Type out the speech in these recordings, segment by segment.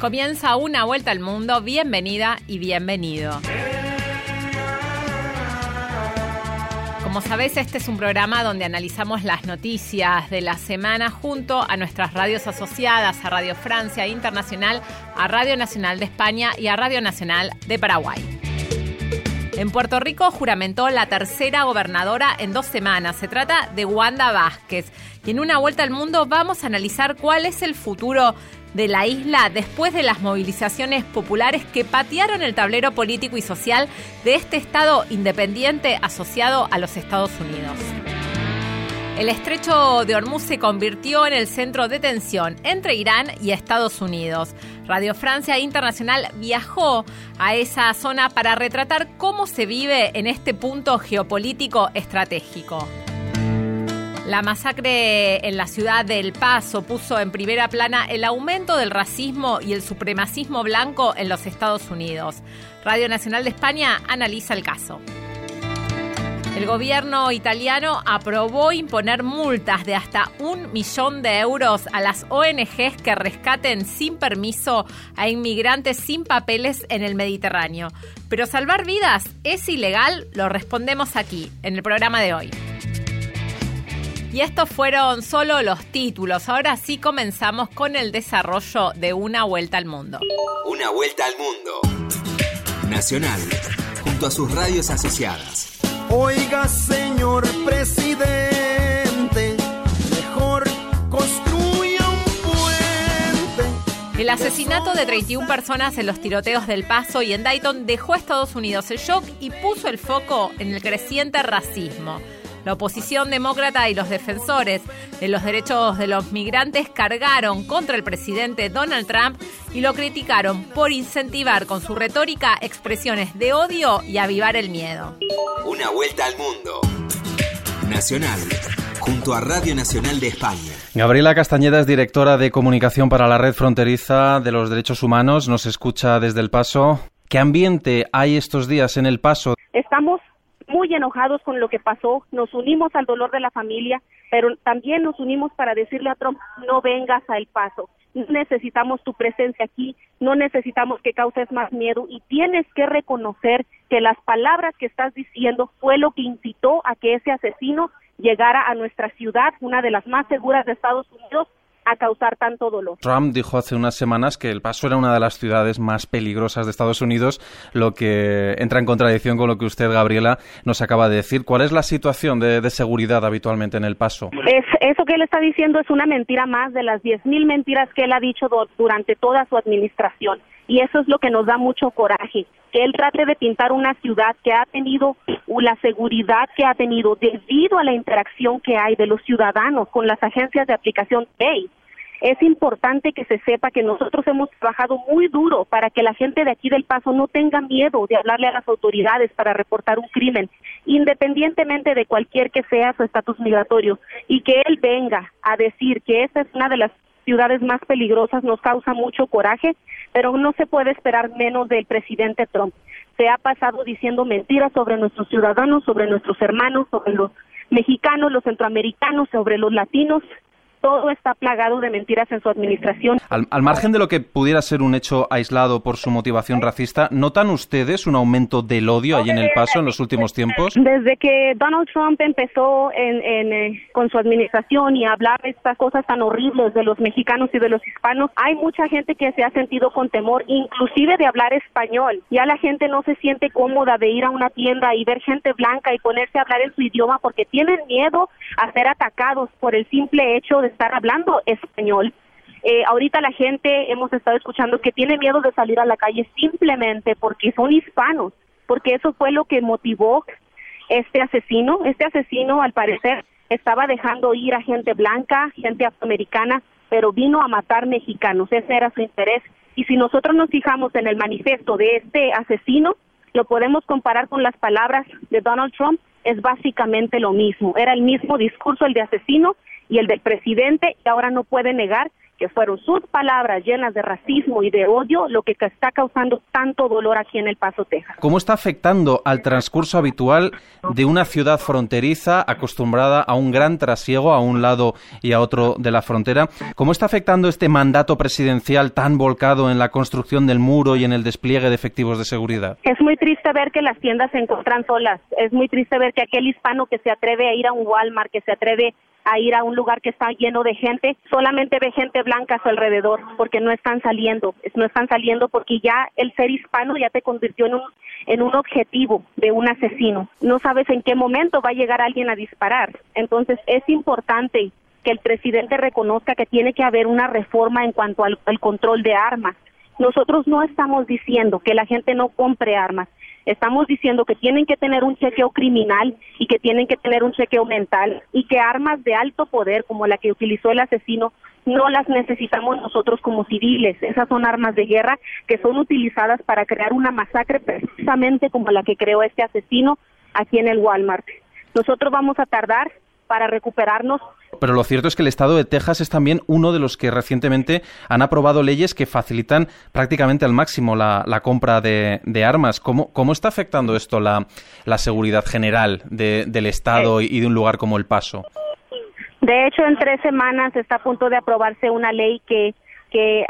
Comienza una vuelta al mundo. Bienvenida y bienvenido. Como sabés, este es un programa donde analizamos las noticias de la semana junto a nuestras radios asociadas, a Radio Francia Internacional, a Radio Nacional de España y a Radio Nacional de Paraguay. En Puerto Rico juramentó la tercera gobernadora en dos semanas. Se trata de Wanda Vázquez. Y en una vuelta al mundo vamos a analizar cuál es el futuro de la isla después de las movilizaciones populares que patearon el tablero político y social de este Estado independiente asociado a los Estados Unidos. El estrecho de Hormuz se convirtió en el centro de tensión entre Irán y Estados Unidos. Radio Francia Internacional viajó a esa zona para retratar cómo se vive en este punto geopolítico estratégico. La masacre en la ciudad de El Paso puso en primera plana el aumento del racismo y el supremacismo blanco en los Estados Unidos. Radio Nacional de España analiza el caso. El gobierno italiano aprobó imponer multas de hasta un millón de euros a las ONGs que rescaten sin permiso a inmigrantes sin papeles en el Mediterráneo. Pero salvar vidas es ilegal, lo respondemos aquí, en el programa de hoy. Y estos fueron solo los títulos. Ahora sí comenzamos con el desarrollo de Una Vuelta al Mundo. Una Vuelta al Mundo. Nacional, junto a sus radios asociadas. Oiga, señor presidente, mejor construya un puente. El asesinato de 31 personas en los tiroteos del Paso y en Dayton dejó a Estados Unidos el shock y puso el foco en el creciente racismo. La oposición demócrata y los defensores de los derechos de los migrantes cargaron contra el presidente Donald Trump y lo criticaron por incentivar con su retórica expresiones de odio y avivar el miedo. Una vuelta al mundo. Nacional, junto a Radio Nacional de España. Gabriela Castañeda es directora de comunicación para la Red Fronteriza de los Derechos Humanos. Nos escucha desde El Paso. ¿Qué ambiente hay estos días en El Paso? Estamos muy enojados con lo que pasó, nos unimos al dolor de la familia, pero también nos unimos para decirle a Trump, no vengas a El Paso, necesitamos tu presencia aquí, no necesitamos que causes más miedo y tienes que reconocer que las palabras que estás diciendo fue lo que incitó a que ese asesino llegara a nuestra ciudad, una de las más seguras de Estados Unidos, a causar tanto dolor. Trump dijo hace unas semanas que El Paso era una de las ciudades más peligrosas de Estados Unidos, lo que entra en contradicción con lo que usted, Gabriela, nos acaba de decir. ¿Cuál es la situación de, seguridad habitualmente en El Paso? Es, eso que él está diciendo es una mentira más de las 10.000 mentiras que él ha dicho durante toda su administración. Y eso es lo que nos da mucho coraje, que él trate de pintar una ciudad que ha tenido la seguridad que ha tenido debido a la interacción que hay de los ciudadanos con las agencias de aplicación ley es importante que se sepa que nosotros hemos trabajado muy duro para que la gente de aquí del Paso no tenga miedo de hablarle a las autoridades para reportar un crimen, independientemente de cualquier que sea su estatus migratorio, y que él venga a decir que esta es una de las ciudades más peligrosas nos causa mucho coraje, pero no se puede esperar menos del presidente Trump. Se ha pasado diciendo mentiras sobre nuestros ciudadanos, sobre nuestros hermanos, sobre los mexicanos, los centroamericanos, sobre los latinos, todo está plagado de mentiras en su administración. Al, margen de lo que pudiera ser un hecho aislado por su motivación racista, ¿notan ustedes un aumento del odio allí en El Paso en los últimos tiempos? Desde que Donald Trump empezó en, eh, con su administración y a hablar estas cosas tan horribles de los mexicanos y de los hispanos, hay mucha gente que se ha sentido con temor, inclusive de hablar español. Ya la gente no se siente cómoda de ir a una tienda y ver gente blanca y ponerse a hablar en su idioma porque tienen miedo a ser atacados por el simple hecho de estar hablando español. Eh, ahorita la gente hemos estado escuchando que tiene miedo de salir a la calle simplemente porque son hispanos, porque eso fue lo que motivó este asesino. Este asesino, al parecer, estaba dejando ir a gente blanca, gente afroamericana, pero vino a matar mexicanos. Ese era su interés. Y si nosotros nos fijamos en el manifiesto de este asesino, lo podemos comparar con las palabras de Donald Trump, es básicamente lo mismo. Era el mismo discurso el de asesino y el del presidente y ahora no puede negar que fueron sus palabras llenas de racismo y de odio lo que está causando tanto dolor aquí en El Paso, Texas. ¿Cómo está afectando al transcurso habitual de una ciudad fronteriza acostumbrada a un gran trasiego a un lado y a otro de la frontera? ¿Cómo está afectando este mandato presidencial tan volcado en la construcción del muro y en el despliegue de efectivos de seguridad? Es muy triste ver que las tiendas se encuentran solas. Es muy triste ver que aquel hispano que se atreve a ir a un Walmart, que se atreve a ir a un lugar que está lleno de gente, solamente ve gente blanca a su alrededor, porque no están saliendo, no están saliendo porque ya el ser hispano ya te convirtió en un, en un objetivo de un asesino. No sabes en qué momento va a llegar alguien a disparar. Entonces es importante que el presidente reconozca que tiene que haber una reforma en cuanto al, al control de armas. Nosotros no estamos diciendo que la gente no compre armas, Estamos diciendo que tienen que tener un chequeo criminal y que tienen que tener un chequeo mental y que armas de alto poder como la que utilizó el asesino no las necesitamos nosotros como civiles. Esas son armas de guerra que son utilizadas para crear una masacre precisamente como la que creó este asesino aquí en el Walmart. Nosotros vamos a tardar para recuperarnos. Pero lo cierto es que el estado de Texas es también uno de los que recientemente han aprobado leyes que facilitan prácticamente al máximo la, compra de, armas. ¿Cómo, ¿Cómo, está afectando esto la, la seguridad general del estado y de un lugar como El Paso? De hecho, en tres semanas está a punto de aprobarse una ley que, que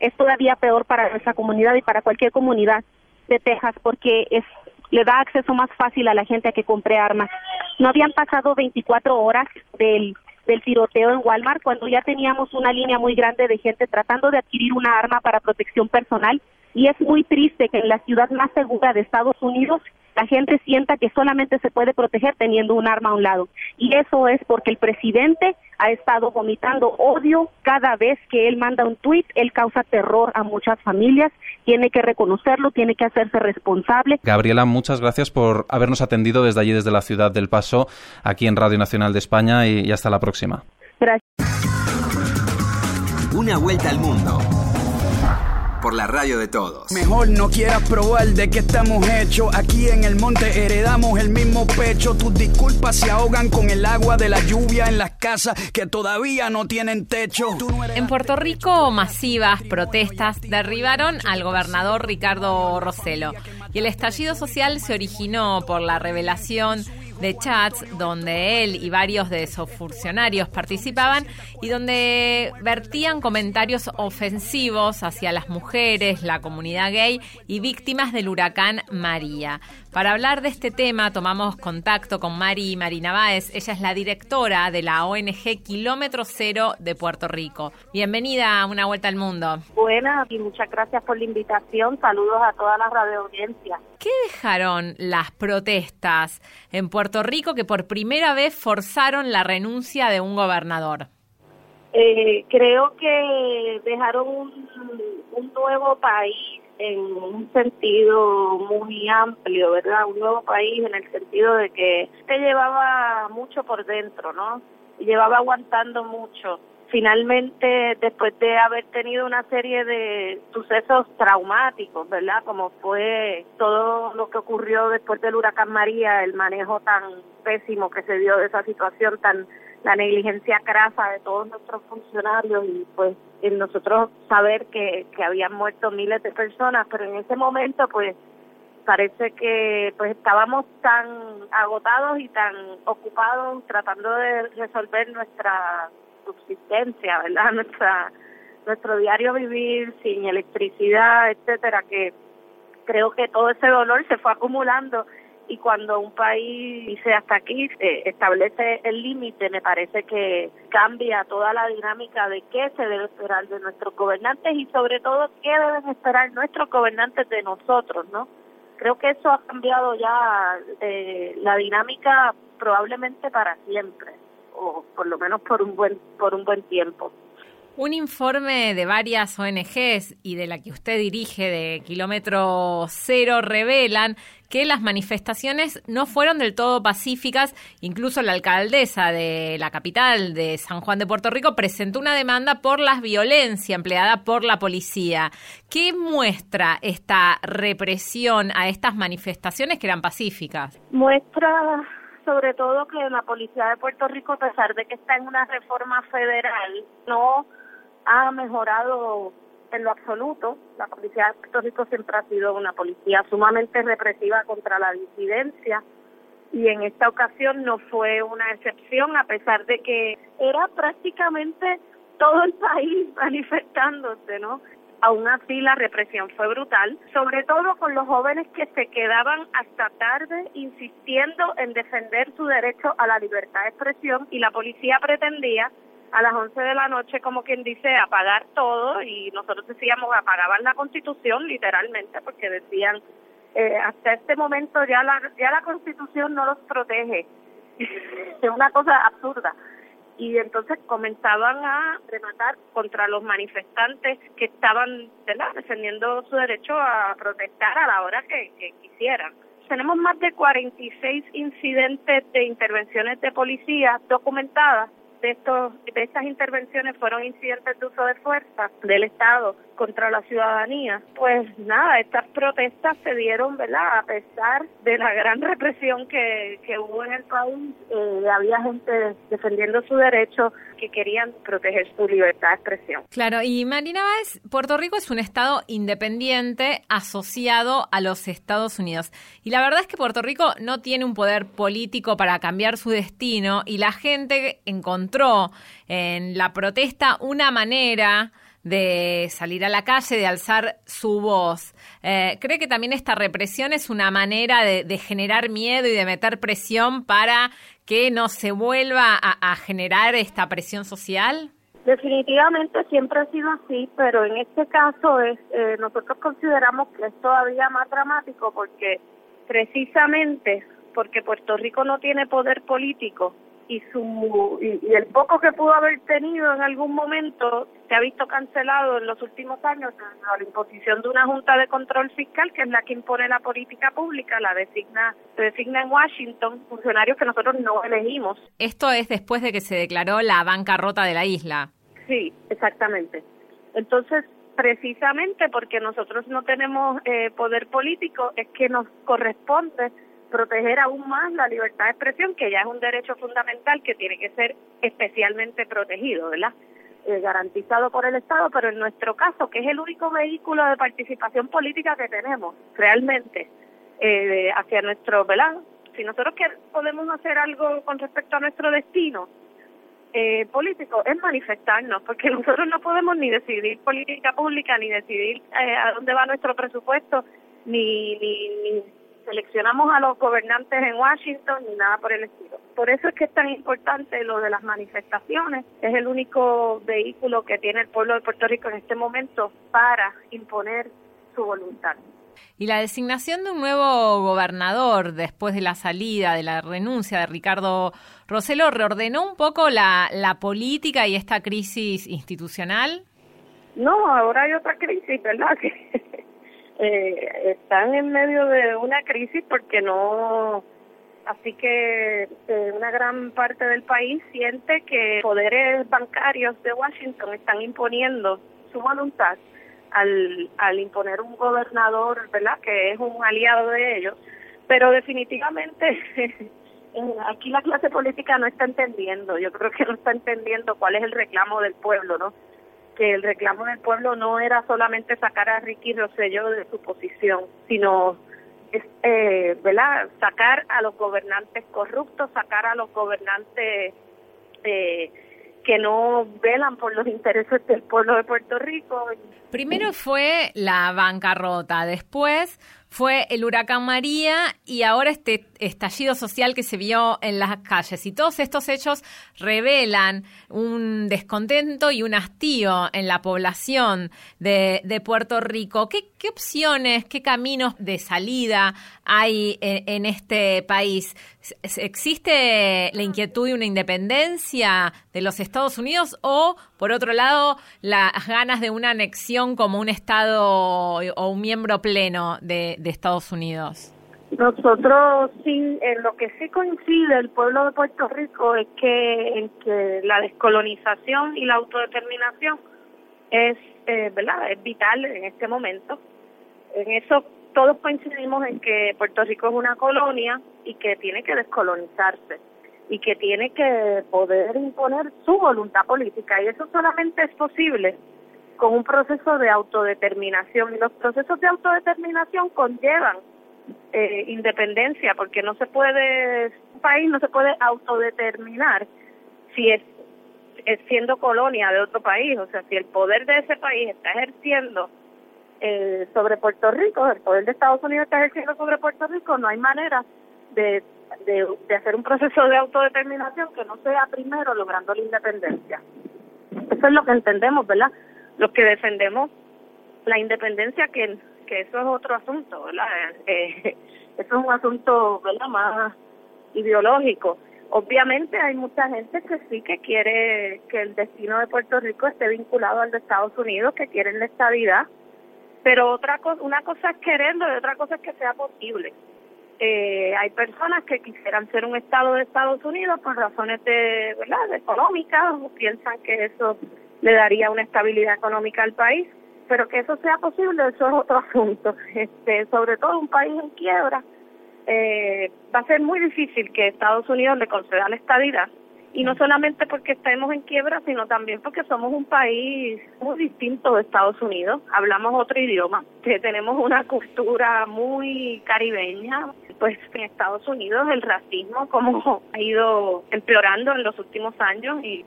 es todavía peor para nuestra comunidad y para cualquier comunidad de Texas porque es le da acceso más fácil a la gente a que compre armas. No habían pasado 24 horas del, del tiroteo en Walmart cuando ya teníamos una línea muy grande de gente tratando de adquirir una arma para protección personal y es muy triste que en la ciudad más segura de Estados Unidos la gente sienta que solamente se puede proteger teniendo un arma a un lado. Y eso es porque el presidente ha estado vomitando odio cada vez que él manda un tuit, él causa terror a muchas familias, tiene que reconocerlo, tiene que hacerse responsable. Gabriela, muchas gracias por habernos atendido desde allí, desde la ciudad del Paso, aquí en Radio Nacional de España y, y hasta la próxima. Gracias. Una vuelta al mundo por la radio de todos. Mejor no quieras probar de qué estamos hechos. Aquí en el monte heredamos el mismo pecho. Tus disculpas se ahogan con el agua de la lluvia en las casas que todavía no tienen techo. En Puerto Rico, masivas protestas derribaron al gobernador Ricardo Rossello. Y el estallido social se originó por la revelación de chats donde él y varios de sus funcionarios participaban y donde vertían comentarios ofensivos hacia las mujeres, la comunidad gay y víctimas del huracán María. Para hablar de este tema tomamos contacto con Mari Marina Báez. Ella es la directora de la ONG Kilómetro Cero de Puerto Rico. Bienvenida a Una Vuelta al Mundo. Buenas y muchas gracias por la invitación. Saludos a toda la radio audiencia. ¿Qué dejaron las protestas en Puerto Rico que por primera vez forzaron la renuncia de un gobernador? Eh, creo que dejaron un, un nuevo país en un sentido muy amplio, ¿verdad? Un nuevo país en el sentido de que se llevaba mucho por dentro, ¿no? Llevaba aguantando mucho. Finalmente, después de haber tenido una serie de sucesos traumáticos, ¿verdad? Como fue todo lo que ocurrió después del huracán María, el manejo tan pésimo que se dio de esa situación tan la negligencia crasa de todos nuestros funcionarios y pues en nosotros saber que, que habían muerto miles de personas, pero en ese momento pues parece que pues estábamos tan agotados y tan ocupados tratando de resolver nuestra subsistencia, ¿verdad? Nuestra nuestro diario vivir sin electricidad, etcétera, que creo que todo ese dolor se fue acumulando y cuando un país dice hasta aquí, establece el límite, me parece que cambia toda la dinámica de qué se debe esperar de nuestros gobernantes y sobre todo qué deben esperar nuestros gobernantes de nosotros, ¿no? Creo que eso ha cambiado ya eh, la dinámica probablemente para siempre o por lo menos por un buen por un buen tiempo. Un informe de varias ONGs y de la que usted dirige de Kilómetro Cero revelan que las manifestaciones no fueron del todo pacíficas. Incluso la alcaldesa de la capital de San Juan de Puerto Rico presentó una demanda por la violencia empleada por la policía. ¿Qué muestra esta represión a estas manifestaciones que eran pacíficas? Muestra sobre todo que la policía de Puerto Rico, a pesar de que está en una reforma federal, no ha mejorado en lo absoluto. La policía de Puerto Rico siempre ha sido una policía sumamente represiva contra la disidencia y en esta ocasión no fue una excepción a pesar de que era prácticamente todo el país manifestándose, ¿no? Aún así la represión fue brutal, sobre todo con los jóvenes que se quedaban hasta tarde insistiendo en defender su derecho a la libertad de expresión y la policía pretendía a las 11 de la noche, como quien dice, apagar todo y nosotros decíamos apagaban la constitución literalmente porque decían eh, hasta este momento ya la, ya la constitución no los protege. es una cosa absurda y entonces comenzaban a rematar contra los manifestantes que estaban defendiendo su derecho a protestar a la hora que, que quisieran. Tenemos más de 46 incidentes de intervenciones de policía documentadas de, estos, de estas intervenciones fueron incidentes de uso de fuerza del Estado contra la ciudadanía. Pues nada, estas protestas se dieron, ¿verdad? A pesar de la gran represión que, que hubo en el país, eh, había gente defendiendo su derecho que querían proteger su libertad de expresión. Claro, y Marina Báez, Puerto Rico es un estado independiente asociado a los Estados Unidos. Y la verdad es que Puerto Rico no tiene un poder político para cambiar su destino y la gente encontró en la protesta una manera de salir a la calle, de alzar su voz. Eh, ¿Cree que también esta represión es una manera de, generar miedo y de meter presión para que no se vuelva a, generar esta presión social? Definitivamente siempre ha sido así, pero en este caso es, eh, nosotros consideramos que es todavía más dramático porque precisamente porque Puerto Rico no tiene poder político, y su y, el poco que pudo haber tenido en algún momento se ha visto cancelado en los últimos años a la imposición de una junta de control fiscal que es la que impone la política pública la designa se designa en Washington funcionarios que nosotros no elegimos. Esto es después de que se declaró la bancarrota de la isla. Sí exactamente. Entonces precisamente porque nosotros no tenemos eh, poder político es que nos corresponde proteger aún más la libertad de expresión, que ya es un derecho fundamental que tiene que ser especialmente protegido, ¿verdad? Eh, garantizado por el Estado, pero en nuestro caso, que es el único vehículo de participación política que tenemos realmente eh, hacia nuestro, ¿verdad? Si nosotros que podemos hacer algo con respecto a nuestro destino eh, político, es manifestarnos, porque nosotros no podemos ni decidir política pública, ni decidir eh, a dónde va nuestro presupuesto, ni, ni, ni seleccionamos a los gobernantes en Washington ni nada por el estilo. Por eso es que es tan importante lo de las manifestaciones. Es el único vehículo que tiene el pueblo de Puerto Rico en este momento para imponer su voluntad. Y la designación de un nuevo gobernador después de la salida, de la renuncia de Ricardo Roselo, reordenó un poco la, la política y esta crisis institucional. No, ahora hay otra crisis, ¿verdad? Que eh, están en medio de una crisis porque no así que eh, una gran parte del país siente que poderes bancarios de Washington están imponiendo su voluntad al, al imponer un gobernador, ¿verdad? Que es un aliado de ellos, pero definitivamente aquí la clase política no está entendiendo, yo creo que no está entendiendo cuál es el reclamo del pueblo, ¿no? Que el reclamo del pueblo no era solamente sacar a Ricky Rosselló de su posición, sino eh, ¿verdad? sacar a los gobernantes corruptos, sacar a los gobernantes eh, que no velan por los intereses del pueblo de Puerto Rico. Primero fue la bancarrota, después fue el huracán María y ahora este estallido social que se vio en las calles. Y todos estos hechos revelan un descontento y un hastío en la población de, Puerto Rico. ¿Qué, opciones, qué caminos de salida hay en, este país? ¿Existe la inquietud de una independencia de los Estados Unidos o, por otro lado, las ganas de una anexión como un Estado o un miembro pleno de, de Estados Unidos? Nosotros sí, en lo que sí coincide el pueblo de Puerto Rico es que, en que la descolonización y la autodeterminación es, eh, ¿verdad? Es vital en este momento. En eso todos coincidimos en que Puerto Rico es una colonia y que tiene que descolonizarse. y que tiene que poder imponer su voluntad política y eso solamente es posible con un proceso de autodeterminación y los procesos de autodeterminación conllevan eh, independencia porque no se puede un país no se puede autodeterminar si es, siendo colonia de otro país o sea si el poder de ese país está ejerciendo eh, sobre Puerto Rico el poder de Estados Unidos está ejerciendo sobre Puerto Rico no hay manera de, de, de hacer un proceso de autodeterminación que no sea primero logrando la independencia. Eso es lo que entendemos verdad los que defendemos la independencia que que eso es otro asunto, ¿verdad? Eh, eso es un asunto, ¿verdad? Más ideológico. Obviamente hay mucha gente que sí que quiere que el destino de Puerto Rico esté vinculado al de Estados Unidos, que quieren la estabilidad, pero otra cosa, una cosa es quererlo y otra cosa es que sea posible. Eh, hay personas que quisieran ser un estado de Estados Unidos por razones de, ¿verdad? económicas, o piensan que eso le daría una estabilidad económica al país pero que eso sea posible, eso es otro asunto. Este, sobre todo un país en quiebra, eh, va a ser muy difícil que Estados Unidos le conceda la estadidad. Y no solamente porque estemos en quiebra, sino también porque somos un país muy distinto de Estados Unidos. Hablamos otro idioma, que tenemos una cultura muy caribeña. Pues en Estados Unidos el racismo como ha ido empeorando en los últimos años y,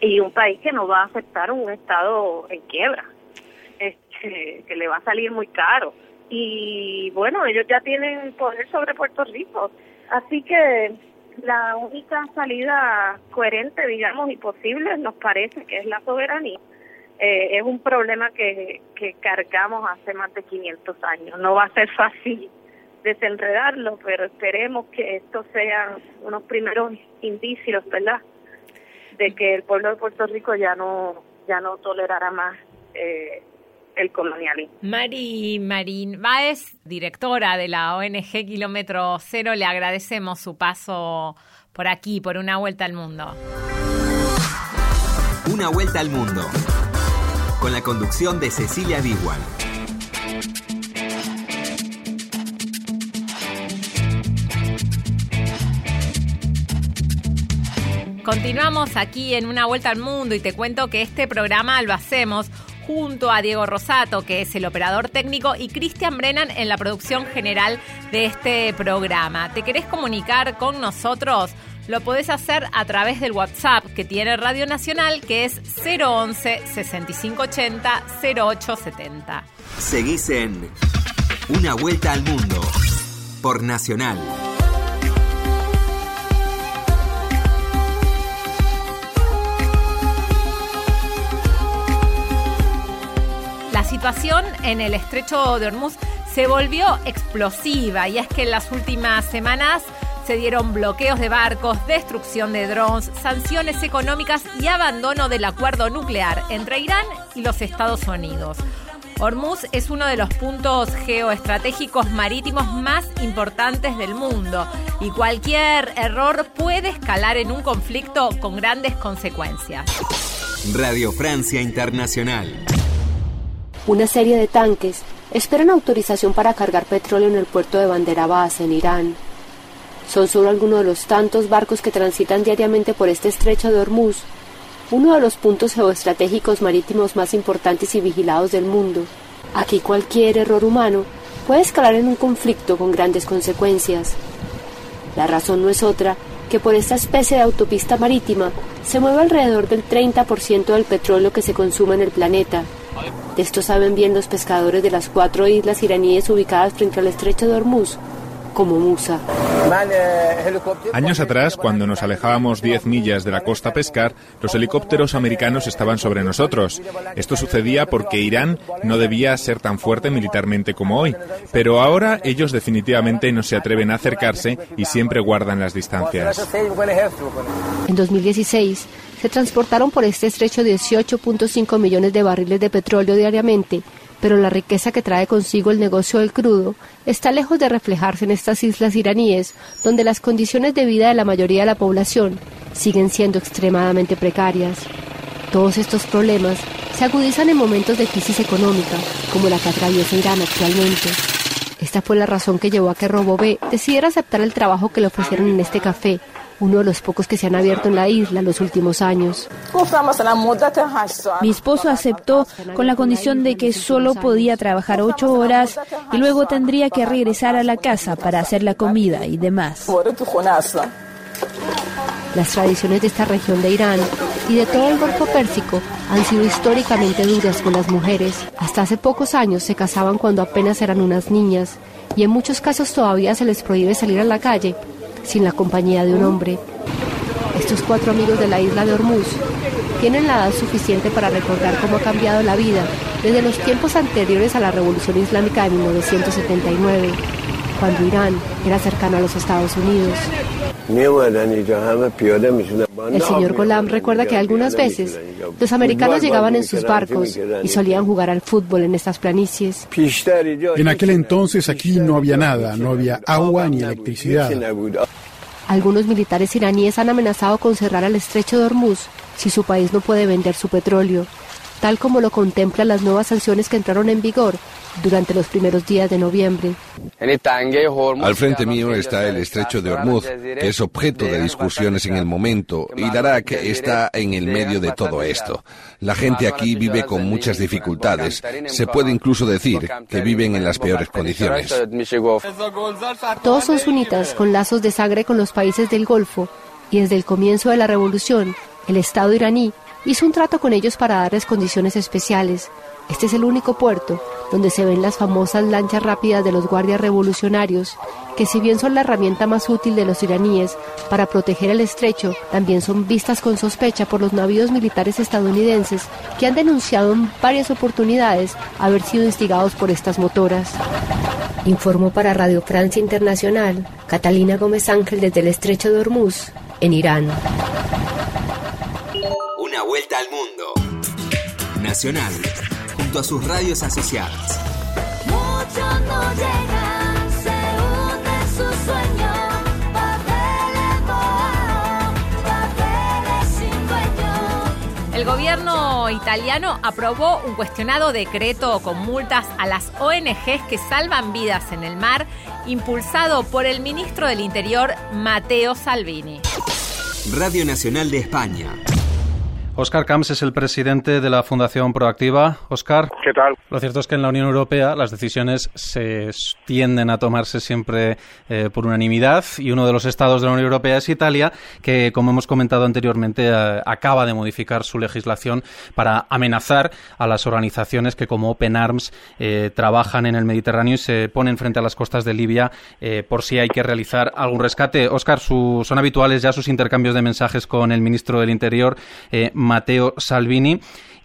y un país que no va a aceptar un Estado en quiebra que le va a salir muy caro. Y bueno, ellos ya tienen poder sobre Puerto Rico. Así que la única salida coherente, digamos, y posible, nos parece que es la soberanía. Eh, es un problema que, que cargamos hace más de 500 años. No va a ser fácil desenredarlo, pero esperemos que estos sean unos primeros indicios, ¿verdad?, de que el pueblo de Puerto Rico ya no ya no tolerará más eh, el colonialismo. Mari Marín Báez, directora de la ONG Kilómetro Cero, le agradecemos su paso por aquí, por una vuelta al mundo. Una vuelta al mundo, con la conducción de Cecilia Bigual. Continuamos aquí en Una Vuelta al Mundo y te cuento que este programa lo hacemos junto a Diego Rosato, que es el operador técnico, y Cristian Brennan en la producción general de este programa. ¿Te querés comunicar con nosotros? Lo podés hacer a través del WhatsApp que tiene Radio Nacional, que es 011 6580 0870. Seguís en Una Vuelta al Mundo por Nacional. Situación en el estrecho de Hormuz se volvió explosiva y es que en las últimas semanas se dieron bloqueos de barcos, destrucción de drones, sanciones económicas y abandono del acuerdo nuclear entre Irán y los Estados Unidos. Hormuz es uno de los puntos geoestratégicos marítimos más importantes del mundo y cualquier error puede escalar en un conflicto con grandes consecuencias. Radio Francia Internacional. Una serie de tanques esperan autorización para cargar petróleo en el puerto de Bandera Abbas, en Irán. Son solo algunos de los tantos barcos que transitan diariamente por este estrecho de Hormuz, uno de los puntos geoestratégicos marítimos más importantes y vigilados del mundo. Aquí cualquier error humano puede escalar en un conflicto con grandes consecuencias. La razón no es otra que por esta especie de autopista marítima se mueve alrededor del 30% del petróleo que se consume en el planeta de esto saben bien los pescadores de las cuatro islas iraníes ubicadas frente al estrecho de Hormuz, como Musa. Años atrás, cuando nos alejábamos 10 millas de la costa a pescar, los helicópteros americanos estaban sobre nosotros. Esto sucedía porque Irán no debía ser tan fuerte militarmente como hoy, pero ahora ellos definitivamente no se atreven a acercarse y siempre guardan las distancias. En 2016, se transportaron por este estrecho 18.5 millones de barriles de petróleo diariamente, pero la riqueza que trae consigo el negocio del crudo está lejos de reflejarse en estas islas iraníes, donde las condiciones de vida de la mayoría de la población siguen siendo extremadamente precarias. Todos estos problemas se agudizan en momentos de crisis económica, como la que atraviesa Irán actualmente. Esta fue la razón que llevó a que Robobé decidiera aceptar el trabajo que le ofrecieron en este café uno de los pocos que se han abierto en la isla en los últimos años. Mi esposo aceptó con la condición de que solo podía trabajar ocho horas y luego tendría que regresar a la casa para hacer la comida y demás. Las tradiciones de esta región de Irán y de todo el Golfo Pérsico han sido históricamente duras con las mujeres. Hasta hace pocos años se casaban cuando apenas eran unas niñas y en muchos casos todavía se les prohíbe salir a la calle sin la compañía de un hombre. Estos cuatro amigos de la isla de Hormuz tienen la edad suficiente para recordar cómo ha cambiado la vida desde los tiempos anteriores a la Revolución Islámica de 1979, cuando Irán era cercano a los Estados Unidos. El señor Golam recuerda que algunas veces los americanos llegaban en sus barcos y solían jugar al fútbol en estas planicies. En aquel entonces aquí no había nada, no había agua ni electricidad. Algunos militares iraníes han amenazado con cerrar el estrecho de Hormuz si su país no puede vender su petróleo, tal como lo contemplan las nuevas sanciones que entraron en vigor durante los primeros días de noviembre. Al frente mío está el estrecho de Hormuz, que es objeto de discusiones en el momento, y Darak está en el medio de todo esto. La gente aquí vive con muchas dificultades. Se puede incluso decir que viven en las peores condiciones. Todos son sunitas con lazos de sangre con los países del Golfo, y desde el comienzo de la revolución, el Estado iraní hizo un trato con ellos para darles condiciones especiales. Este es el único puerto donde se ven las famosas lanchas rápidas de los guardias revolucionarios, que si bien son la herramienta más útil de los iraníes para proteger el estrecho, también son vistas con sospecha por los navíos militares estadounidenses que han denunciado en varias oportunidades haber sido instigados por estas motoras. Informó para Radio Francia Internacional Catalina Gómez Ángel desde el estrecho de Hormuz, en Irán. Vuelta al mundo. Nacional, junto a sus radios asociadas. Muchos no llegan, se hunde su sueño. El gobierno italiano aprobó un cuestionado decreto con multas a las ONGs que salvan vidas en el mar, impulsado por el ministro del Interior, Matteo Salvini. Radio Nacional de España. Oscar Camps es el presidente de la Fundación Proactiva. Oscar. ¿Qué tal? Lo cierto es que en la Unión Europea las decisiones se tienden a tomarse siempre eh, por unanimidad y uno de los estados de la Unión Europea es Italia, que, como hemos comentado anteriormente, eh, acaba de modificar su legislación para amenazar a las organizaciones que, como Open Arms, eh, trabajan en el Mediterráneo y se ponen frente a las costas de Libia por si hay que realizar algún rescate. Oscar, su, son habituales ya sus intercambios de mensajes con el ministro del Interior. Matteo Salvini.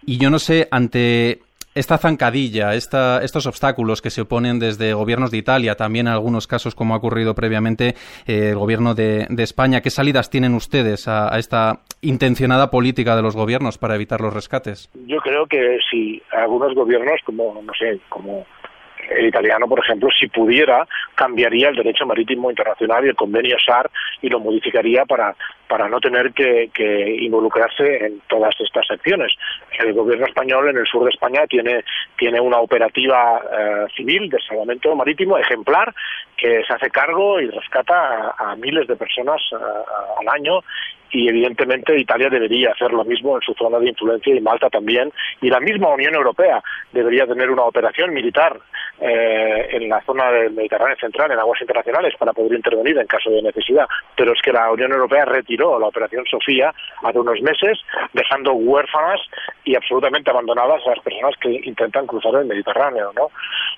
Y yo no sé, ante esta zancadilla, esta, estos obstáculos que se oponen desde gobiernos de Italia, también en algunos casos, como ha ocurrido previamente, eh, el gobierno de, de, España, ¿qué salidas tienen ustedes a, a, esta intencionada política de los gobiernos para evitar los rescates? Yo creo que si algunos gobiernos, como, no sé, como el italiano, por ejemplo, si pudiera, cambiaría el derecho marítimo internacional y el convenio SAR y lo modificaría para, para no tener que, involucrarse en todas estas acciones. El gobierno español en el sur de España tiene, tiene una operativa eh, civil de salvamento marítimo ejemplar que se hace cargo y rescata a, miles de personas a, al año. Y evidentemente Italia debería hacer lo mismo en su zona de influencia y Malta también. Y la misma Unión Europea debería tener una operación militar eh, en la zona del Mediterráneo central en aguas internacionales para poder intervenir en caso de necesidad. Pero es que la Unión Europea retiró la operación Sofía hace unos meses dejando huérfanas y absolutamente abandonadas a las personas que intentan cruzar el Mediterráneo no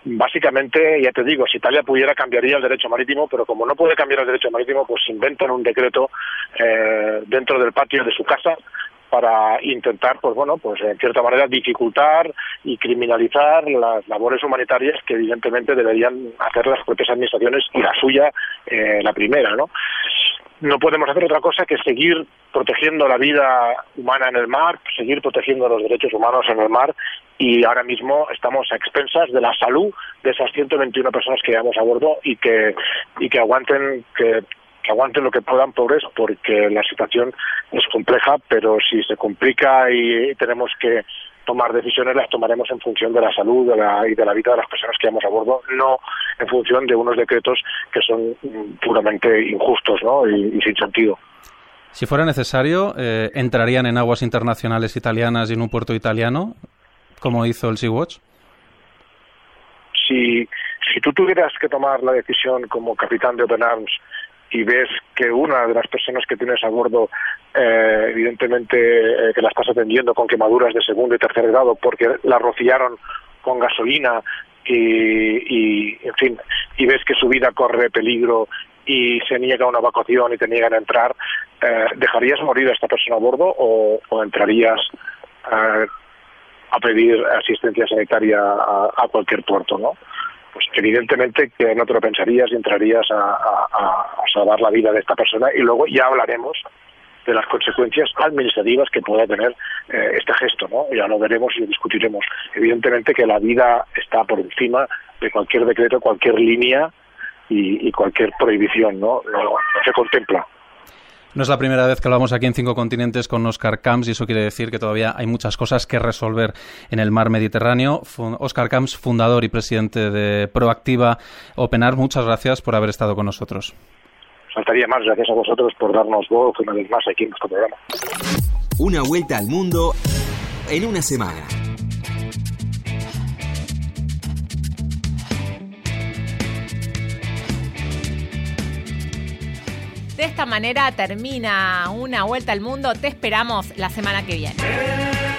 básicamente ya te digo si Italia pudiera cambiaría el derecho marítimo pero como no puede cambiar el derecho marítimo pues inventan un decreto eh, dentro del patio de su casa para intentar, pues bueno, pues en cierta manera dificultar y criminalizar las labores humanitarias que evidentemente deberían hacer las propias administraciones y la suya eh, la primera, ¿no? No podemos hacer otra cosa que seguir protegiendo la vida humana en el mar, seguir protegiendo los derechos humanos en el mar y ahora mismo estamos a expensas de la salud de esas 121 personas que llevamos a bordo y que y que aguanten que que aguanten lo que puedan pobres porque la situación es compleja, pero si se complica y tenemos que tomar decisiones las tomaremos en función de la salud de la, y de la vida de las personas que vamos a bordo, no en función de unos decretos que son mm, puramente injustos ¿no? y, y sin sentido. Si fuera necesario, eh, ¿entrarían en aguas internacionales italianas y en un puerto italiano, como hizo el Sea-Watch? Si, si tú tuvieras que tomar la decisión como capitán de Open Arms y ves que una de las personas que tienes a bordo, eh, evidentemente, eh, que la estás atendiendo con quemaduras de segundo y tercer grado porque la rociaron con gasolina y, y, en fin, y ves que su vida corre peligro y se niega una evacuación y te niegan a entrar, eh, ¿dejarías morir a esta persona a bordo o, o entrarías eh, a pedir asistencia sanitaria a, a cualquier puerto, no? Pues evidentemente que no te lo pensarías y entrarías a, a, a salvar la vida de esta persona y luego ya hablaremos de las consecuencias administrativas que pueda tener eh, este gesto, ¿no? Ya lo veremos y lo discutiremos. Evidentemente que la vida está por encima de cualquier decreto, cualquier línea y, cualquier prohibición, ¿no? No, no se contempla. No es la primera vez que hablamos aquí en Cinco Continentes con Oscar Camps y eso quiere decir que todavía hay muchas cosas que resolver en el mar Mediterráneo. Oscar Camps, fundador y presidente de Proactiva Openar, muchas gracias por haber estado con nosotros. Faltaría más, gracias a vosotros por darnos voz una vez más aquí en nuestro programa. Una vuelta al mundo en una semana. De esta manera termina una vuelta al mundo. Te esperamos la semana que viene.